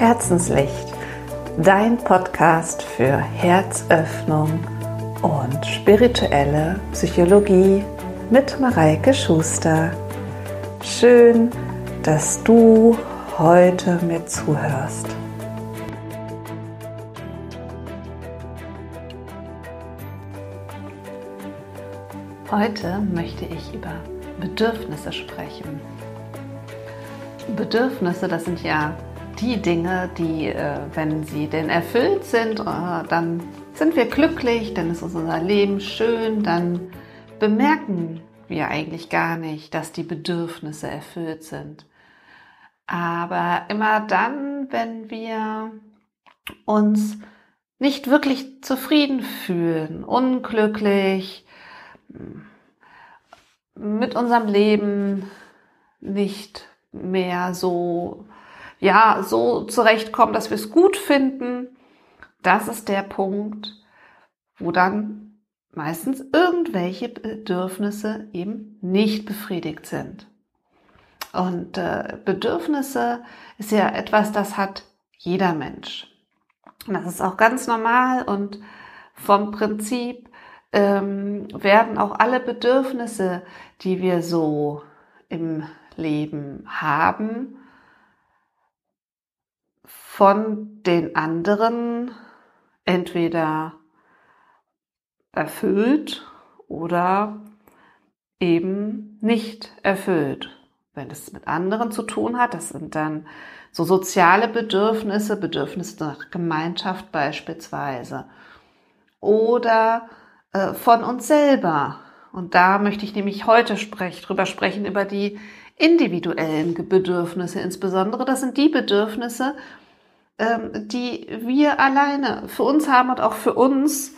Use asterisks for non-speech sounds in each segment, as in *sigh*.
Herzenslicht, dein Podcast für Herzöffnung und spirituelle Psychologie mit Mareike Schuster. Schön, dass du heute mir zuhörst. Heute möchte ich über Bedürfnisse sprechen. Bedürfnisse, das sind ja die Dinge, die, äh, wenn sie denn erfüllt sind, äh, dann sind wir glücklich, dann ist unser Leben schön, dann bemerken wir eigentlich gar nicht, dass die Bedürfnisse erfüllt sind. Aber immer dann, wenn wir uns nicht wirklich zufrieden fühlen, unglücklich, mit unserem Leben nicht mehr so ja, so zurechtkommen, dass wir es gut finden, das ist der Punkt, wo dann meistens irgendwelche Bedürfnisse eben nicht befriedigt sind. Und äh, Bedürfnisse ist ja etwas, das hat jeder Mensch. Und das ist auch ganz normal und vom Prinzip ähm, werden auch alle Bedürfnisse, die wir so im Leben haben, von den anderen entweder erfüllt oder eben nicht erfüllt. Wenn es mit anderen zu tun hat, das sind dann so soziale Bedürfnisse, Bedürfnisse nach Gemeinschaft beispielsweise. Oder äh, von uns selber. Und da möchte ich nämlich heute sprech, drüber sprechen, über die individuellen Bedürfnisse insbesondere. Das sind die Bedürfnisse, ähm, die wir alleine für uns haben und auch für uns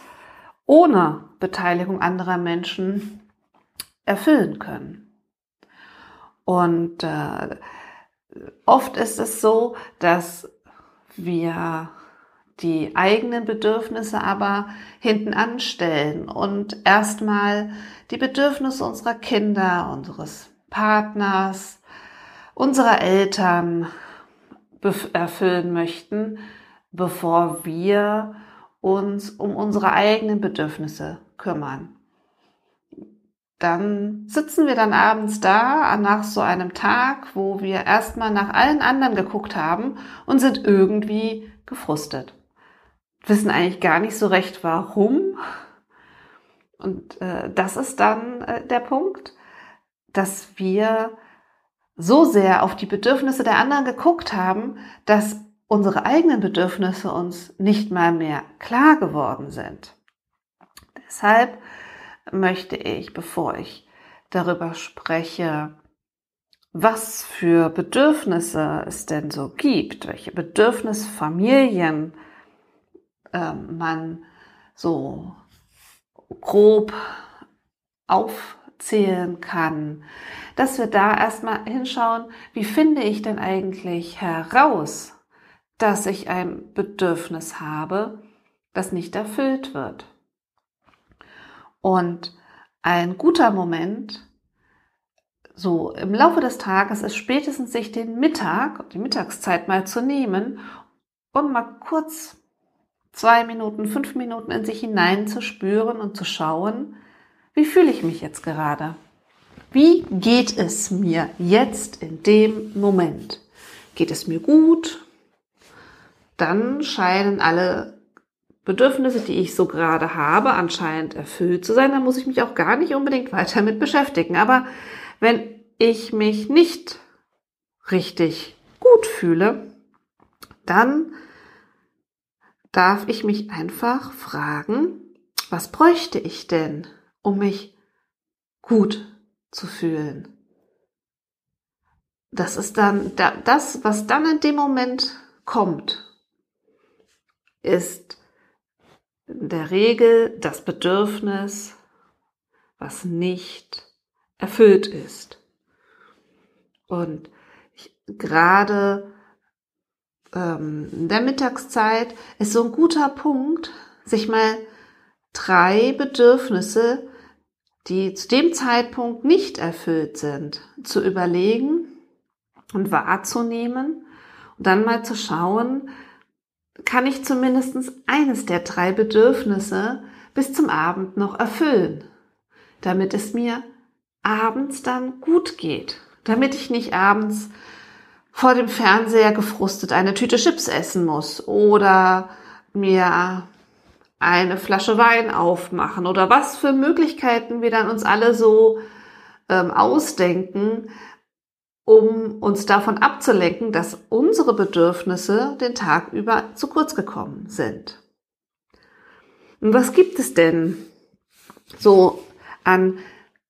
ohne Beteiligung anderer Menschen erfüllen können. Und äh, oft ist es so, dass wir die eigenen Bedürfnisse aber hinten anstellen und erstmal die Bedürfnisse unserer Kinder, unseres Partners, unserer Eltern, erfüllen möchten, bevor wir uns um unsere eigenen Bedürfnisse kümmern. Dann sitzen wir dann abends da nach so einem Tag, wo wir erstmal nach allen anderen geguckt haben und sind irgendwie gefrustet. Wissen eigentlich gar nicht so recht warum. Und äh, das ist dann äh, der Punkt, dass wir so sehr auf die Bedürfnisse der anderen geguckt haben, dass unsere eigenen Bedürfnisse uns nicht mal mehr klar geworden sind. Deshalb möchte ich, bevor ich darüber spreche, was für Bedürfnisse es denn so gibt, welche Bedürfnisfamilien äh, man so grob aufzählen kann, dass wir da erstmal hinschauen, wie finde ich denn eigentlich heraus, dass ich ein Bedürfnis habe, das nicht erfüllt wird. Und ein guter Moment, so im Laufe des Tages, ist spätestens sich den Mittag, die Mittagszeit mal zu nehmen und mal kurz zwei Minuten, fünf Minuten in sich hinein zu spüren und zu schauen, wie fühle ich mich jetzt gerade? Wie geht es mir jetzt in dem Moment? Geht es mir gut? Dann scheinen alle Bedürfnisse, die ich so gerade habe, anscheinend erfüllt zu sein. Dann muss ich mich auch gar nicht unbedingt weiter mit beschäftigen. Aber wenn ich mich nicht richtig gut fühle, dann darf ich mich einfach fragen, was bräuchte ich denn, um mich gut zu fühlen. Das ist dann das, was dann in dem Moment kommt, ist in der Regel das Bedürfnis, was nicht erfüllt ist. Und ich, gerade ähm, in der Mittagszeit ist so ein guter Punkt, sich mal drei Bedürfnisse die zu dem Zeitpunkt nicht erfüllt sind, zu überlegen und wahrzunehmen Und dann mal zu schauen, kann ich zumindest eines der drei Bedürfnisse bis zum Abend noch erfüllen, damit es mir abends dann gut geht, damit ich nicht abends vor dem Fernseher gefrustet eine Tüte Chips essen muss oder mir eine Flasche Wein aufmachen oder was für Möglichkeiten wir dann uns alle so ähm, ausdenken, um uns davon abzulenken, dass unsere Bedürfnisse den Tag über zu kurz gekommen sind. Und was gibt es denn so an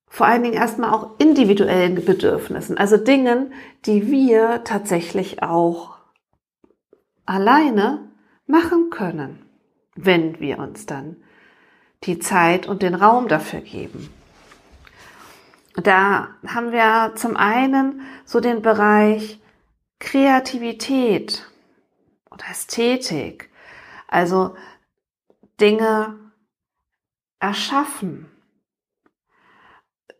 vor allen Dingen erstmal auch individuellen Bedürfnissen, also Dingen, die wir tatsächlich auch alleine machen können, wenn wir uns dann die Zeit und den Raum dafür geben. Da haben wir zum einen so den Bereich Kreativität oder Ästhetik, also Dinge erschaffen,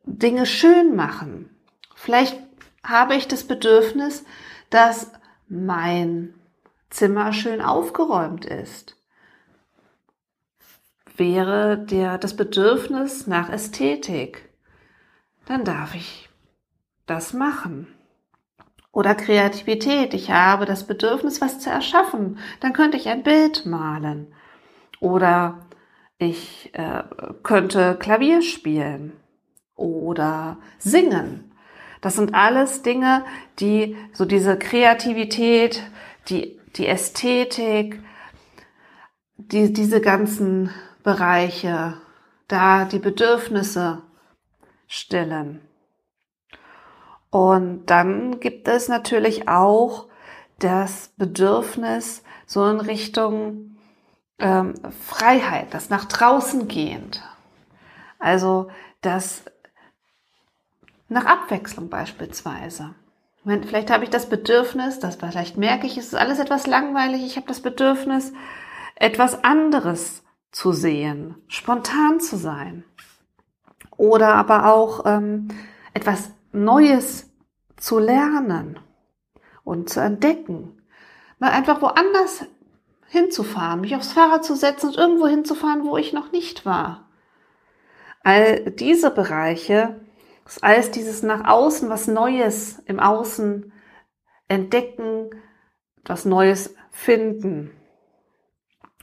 Dinge schön machen. Vielleicht habe ich das Bedürfnis, dass mein Zimmer schön aufgeräumt ist. Wäre der, das Bedürfnis nach Ästhetik, dann darf ich das machen. Oder Kreativität, ich habe das Bedürfnis, was zu erschaffen, dann könnte ich ein Bild malen. Oder ich äh, könnte Klavier spielen oder singen. Das sind alles Dinge, die so diese Kreativität, die, die Ästhetik, die, diese ganzen Bereiche, da die Bedürfnisse stillen. Und dann gibt es natürlich auch das Bedürfnis so in Richtung ähm, Freiheit, das nach draußen gehend. Also das nach Abwechslung beispielsweise. Wenn, vielleicht habe ich das Bedürfnis, das vielleicht merke ich, es ist alles etwas langweilig, ich habe das Bedürfnis, etwas anderes zu sehen, spontan zu sein. Oder aber auch ähm, etwas Neues zu lernen und zu entdecken. Mal einfach woanders hinzufahren, mich aufs Fahrrad zu setzen und irgendwo hinzufahren, wo ich noch nicht war. All diese Bereiche alles dieses nach außen, was Neues im Außen entdecken, was Neues finden.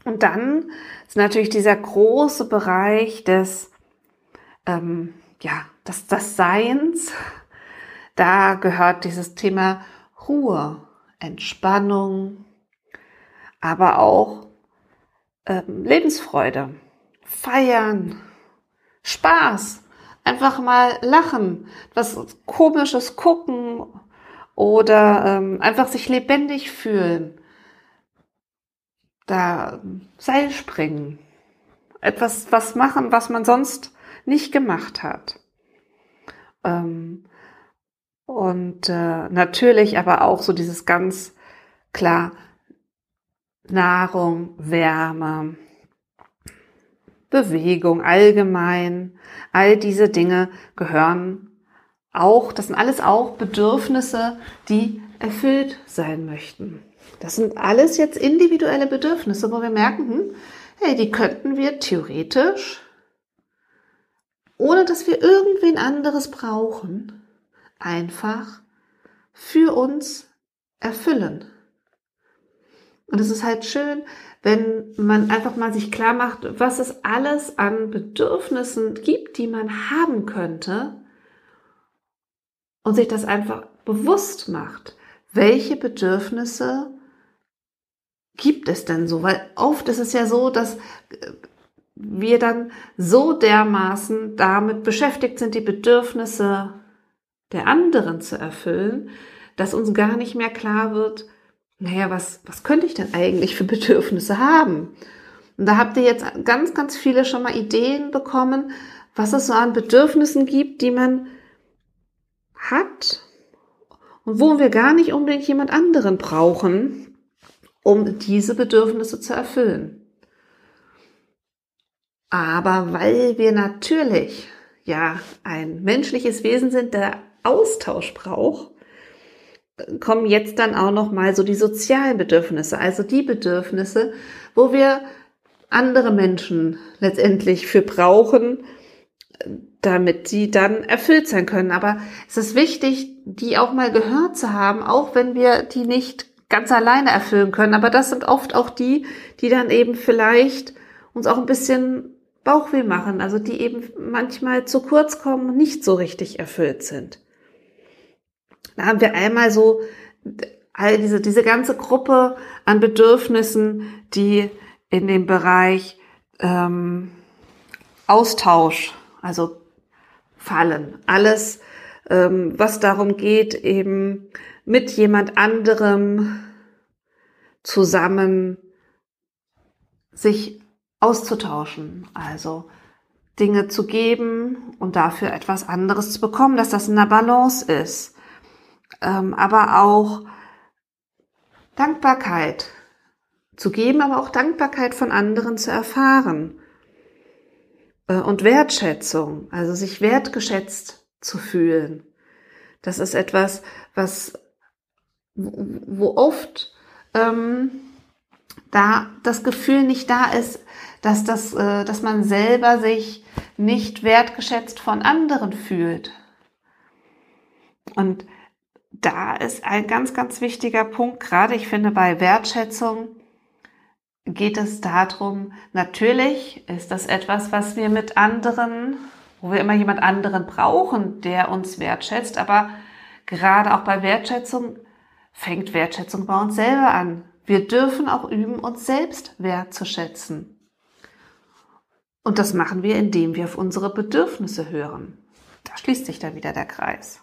Und dann ist natürlich dieser große Bereich des, ähm, ja, des, des Seins. Da gehört dieses Thema Ruhe, Entspannung, aber auch ähm, Lebensfreude, Feiern, Spaß, einfach mal lachen, was komisches gucken oder ähm, einfach sich lebendig fühlen. Da Seil springen. Etwas was machen, was man sonst nicht gemacht hat. Ähm, und äh, natürlich aber auch so dieses ganz klar Nahrung, Wärme, Bewegung allgemein, all diese Dinge gehören auch, das sind alles auch Bedürfnisse, die erfüllt sein möchten. Das sind alles jetzt individuelle Bedürfnisse, wo wir merken, hm, hey, die könnten wir theoretisch, ohne dass wir irgendwen anderes brauchen, einfach für uns erfüllen. Und es ist halt schön, wenn man einfach mal sich klar macht, was es alles an Bedürfnissen gibt, die man haben könnte und sich das einfach bewusst macht. Welche Bedürfnisse gibt es denn so? Weil oft ist es ja so, dass äh, wir dann so dermaßen damit beschäftigt sind, die Bedürfnisse der anderen zu erfüllen, dass uns gar nicht mehr klar wird, naja, was, was könnte ich denn eigentlich für Bedürfnisse haben? Und da habt ihr jetzt ganz, ganz viele schon mal Ideen bekommen, was es so an Bedürfnissen gibt, die man hat und wo wir gar nicht unbedingt jemand anderen brauchen, um diese Bedürfnisse zu erfüllen. Aber weil wir natürlich ja ein menschliches Wesen sind, der Austausch braucht, kommen jetzt dann auch noch mal so die sozialen Bedürfnisse, also die Bedürfnisse, wo wir andere Menschen letztendlich für brauchen, damit sie dann erfüllt sein können. Aber es ist wichtig, die auch mal gehört zu haben, auch wenn wir die nicht ganz alleine erfüllen können. Aber das sind oft auch die, die dann eben vielleicht uns auch ein bisschen Bauchweh machen, also die eben manchmal zu kurz kommen und nicht so richtig erfüllt sind. Da haben wir einmal so all diese, diese ganze Gruppe an Bedürfnissen, die in dem Bereich ähm, Austausch, also fallen. Alles, ähm, was darum geht, eben mit jemand anderem zusammen sich auszutauschen, also Dinge zu geben und dafür etwas anderes zu bekommen, dass das in der Balance ist. Ähm, aber auch Dankbarkeit zu geben, aber auch Dankbarkeit von anderen zu erfahren. Äh, und Wertschätzung, also sich wertgeschätzt zu fühlen. Das ist etwas, was, wo oft ähm, da das Gefühl nicht da ist, dass das, äh, dass man selber sich nicht wertgeschätzt von anderen fühlt. Und da ist ein ganz, ganz wichtiger Punkt, gerade ich finde bei Wertschätzung geht es darum, natürlich ist das etwas, was wir mit anderen, wo wir immer jemand anderen brauchen, der uns wertschätzt, aber gerade auch bei Wertschätzung fängt Wertschätzung bei uns selber an. Wir dürfen auch üben, uns selbst wertzuschätzen. Und das machen wir, indem wir auf unsere Bedürfnisse hören. Da schließt sich dann wieder der Kreis.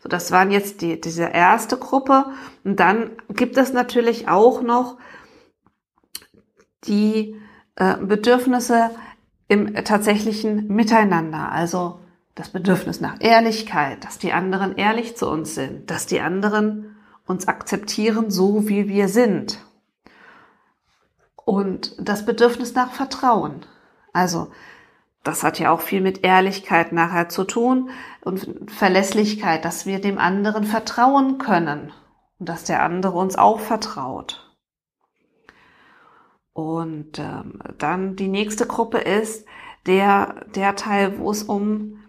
So, das waren jetzt die, diese erste Gruppe. Und dann gibt es natürlich auch noch die äh, Bedürfnisse im tatsächlichen Miteinander. Also das Bedürfnis nach Ehrlichkeit, dass die anderen ehrlich zu uns sind, dass die anderen uns akzeptieren, so wie wir sind. Und das Bedürfnis nach Vertrauen. Also, das hat ja auch viel mit Ehrlichkeit nachher zu tun und Verlässlichkeit, dass wir dem anderen vertrauen können und dass der andere uns auch vertraut. Und ähm, dann die nächste Gruppe ist der, der Teil, wo es um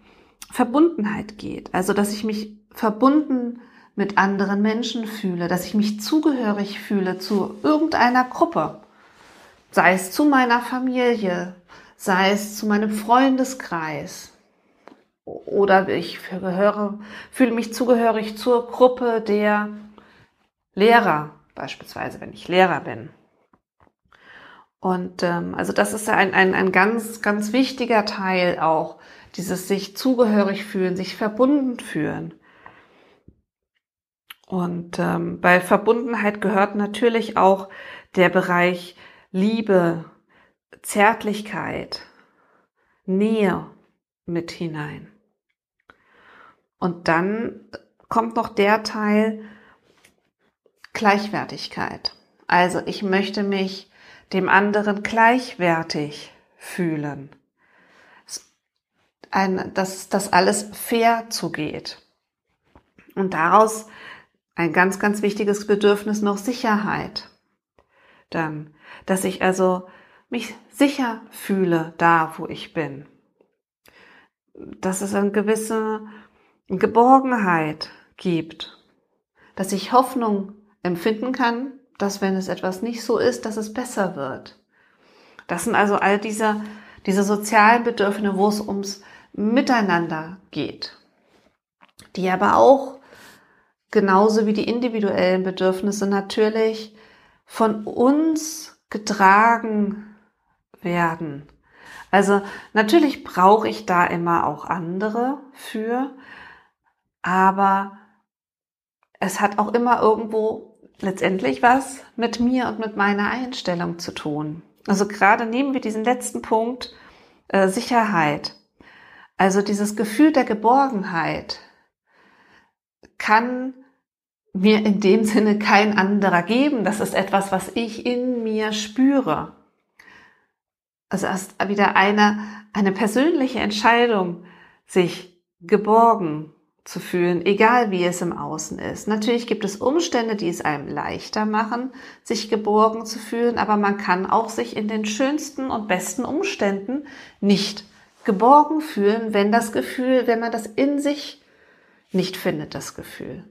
Verbundenheit geht. Also, dass ich mich verbunden mit anderen Menschen fühle, dass ich mich zugehörig fühle zu irgendeiner Gruppe. Sei es zu meiner Familie, sei es zu meinem Freundeskreis. Oder ich gehöre, fühle mich zugehörig zur Gruppe der Lehrer, beispielsweise, wenn ich Lehrer bin. Und ähm, also das ist ein, ein, ein ganz, ganz wichtiger Teil auch, dieses sich zugehörig fühlen, sich verbunden fühlen. Und ähm, bei Verbundenheit gehört natürlich auch der Bereich Liebe, Zärtlichkeit, Nähe mit hinein. Und dann kommt noch der Teil Gleichwertigkeit. Also ich möchte mich dem anderen gleichwertig fühlen. Ein, dass das alles fair zugeht. Und daraus ein ganz, ganz wichtiges Bedürfnis noch Sicherheit. Dann, dass ich also mich sicher fühle da, wo ich bin. Dass es eine gewisse Geborgenheit gibt. Dass ich Hoffnung empfinden kann, dass wenn es etwas nicht so ist, dass es besser wird. Das sind also all diese, diese sozialen Bedürfnisse, wo es ums Miteinander geht, die aber auch genauso wie die individuellen Bedürfnisse natürlich von uns getragen werden. Also natürlich brauche ich da immer auch andere für, aber es hat auch immer irgendwo letztendlich was mit mir und mit meiner Einstellung zu tun. Also gerade nehmen wir diesen letzten Punkt äh, Sicherheit. Also dieses Gefühl der Geborgenheit kann mir in dem Sinne kein anderer geben. Das ist etwas, was ich in mir spüre. Also erst wieder eine, eine persönliche Entscheidung, sich geborgen zu fühlen, egal wie es im Außen ist. Natürlich gibt es Umstände, die es einem leichter machen, sich geborgen zu fühlen, aber man kann auch sich in den schönsten und besten Umständen nicht geborgen fühlen, wenn das Gefühl, wenn man das in sich nicht findet, das Gefühl.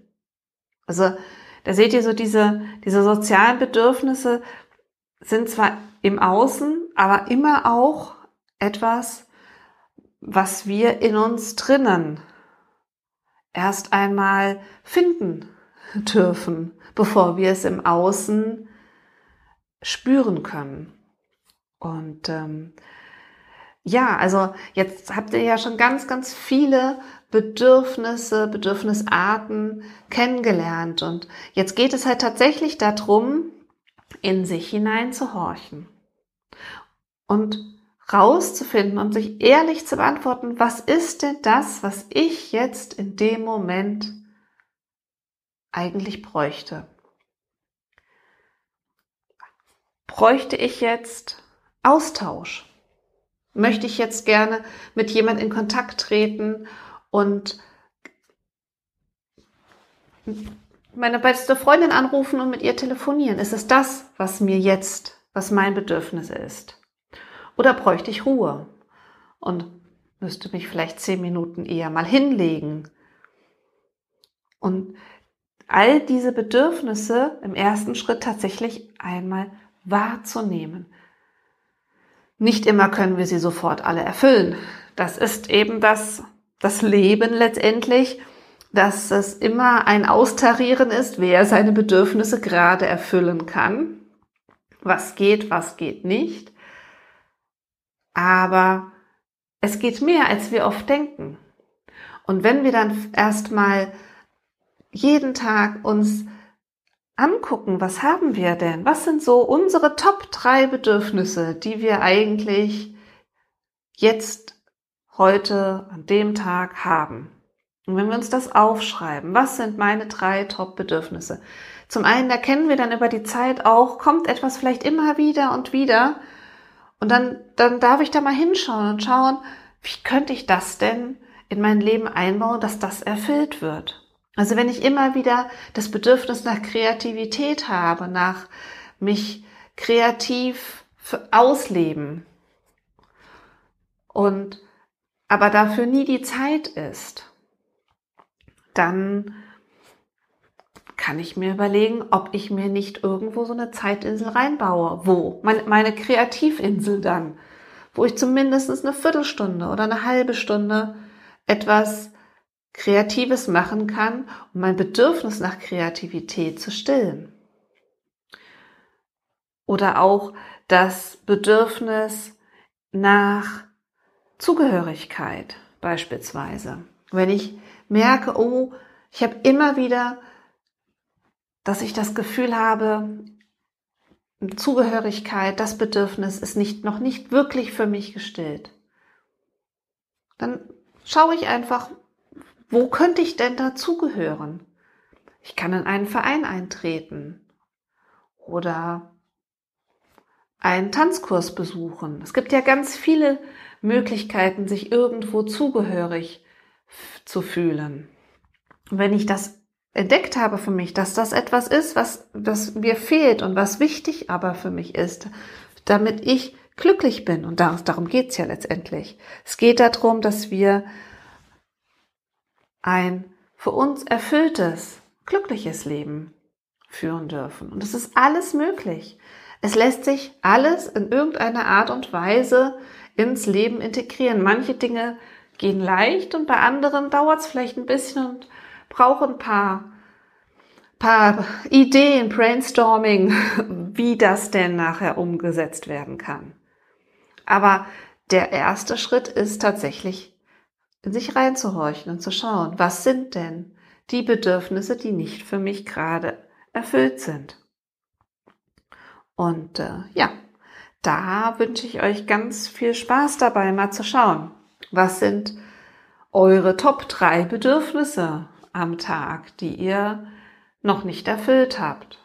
Also da seht ihr so diese, diese sozialen Bedürfnisse sind zwar im Außen, aber immer auch etwas, was wir in uns drinnen erst einmal finden *laughs* dürfen, bevor wir es im Außen spüren können. Und ähm, ja, also jetzt habt ihr ja schon ganz, ganz viele Bedürfnisse, Bedürfnisarten kennengelernt. Und jetzt geht es halt tatsächlich darum, in sich hinein zu horchen und rauszufinden und sich ehrlich zu beantworten, was ist denn das, was ich jetzt in dem Moment eigentlich bräuchte? Bräuchte ich jetzt Austausch? Möchte ich jetzt gerne mit jemand in Kontakt treten und meine beste Freundin anrufen und mit ihr telefonieren? Ist es das, was mir jetzt, was mein Bedürfnis ist? Oder bräuchte ich Ruhe und müsste mich vielleicht zehn Minuten eher mal hinlegen? Und all diese Bedürfnisse im ersten Schritt tatsächlich einmal wahrzunehmen. Nicht immer können wir sie sofort alle erfüllen. Das ist eben das, das Leben letztendlich, dass es immer ein Austarieren ist, wer seine Bedürfnisse gerade erfüllen kann. Was geht, was geht nicht. Aber es geht mehr, als wir oft denken. Und wenn wir dann erstmal jeden Tag uns angucken, was haben wir denn? Was sind so unsere Top drei Bedürfnisse, die wir eigentlich jetzt, heute, an dem Tag haben? Und wenn wir uns das aufschreiben, was sind meine drei Top-Bedürfnisse? Zum einen erkennen wir dann über die Zeit auch, kommt etwas vielleicht immer wieder und wieder, und dann, dann darf ich da mal hinschauen und schauen, wie könnte ich das denn in mein Leben einbauen, dass das erfüllt wird. Also wenn ich immer wieder das Bedürfnis nach Kreativität habe, nach mich kreativ ausleben und aber dafür nie die Zeit ist, dann kann ich mir überlegen, ob ich mir nicht irgendwo so eine Zeitinsel reinbaue. Wo? Meine, meine Kreativinsel dann. Wo ich zumindest eine Viertelstunde oder eine halbe Stunde etwas Kreatives machen kann, um mein Bedürfnis nach Kreativität zu stillen. Oder auch das Bedürfnis nach Zugehörigkeit beispielsweise. Wenn ich merke, oh, ich habe immer wieder dass ich das Gefühl habe, Zugehörigkeit, das Bedürfnis ist nicht, noch nicht wirklich für mich gestillt. Dann schaue ich einfach, wo könnte ich denn dazugehören? Ich kann in einen Verein eintreten oder einen Tanzkurs besuchen. Es gibt ja ganz viele Möglichkeiten, sich irgendwo zugehörig zu fühlen. Und wenn ich das entdeckt habe für mich, dass das etwas ist, was, was mir fehlt und was wichtig aber für mich ist, damit ich glücklich bin. Und darum geht's ja letztendlich. Es geht darum, dass wir ein für uns erfülltes, glückliches Leben führen dürfen. Und es ist alles möglich. Es lässt sich alles in irgendeiner Art und Weise ins Leben integrieren. Manche Dinge gehen leicht und bei anderen dauert es vielleicht ein bisschen und brauche ein paar, paar Ideen, Brainstorming, *laughs* wie das denn nachher umgesetzt werden kann. Aber der erste Schritt ist tatsächlich, in sich reinzuhorchen und zu schauen, was sind denn die Bedürfnisse, die nicht für mich gerade erfüllt sind. Und äh, ja, da wünsche ich euch ganz viel Spaß dabei, mal zu schauen, was sind eure Top 3 Bedürfnisse am Tag, die ihr noch nicht erfüllt habt.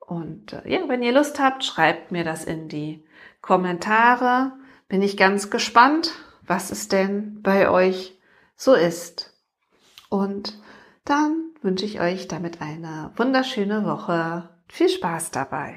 Und äh, ja, wenn ihr Lust habt, schreibt mir das in die Kommentare. Bin ich ganz gespannt, was es denn bei euch so ist. Und dann wünsche ich euch damit eine wunderschöne Woche. Viel Spaß dabei.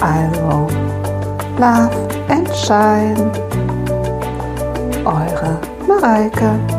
Also, Love and Shine. Eure Mareike.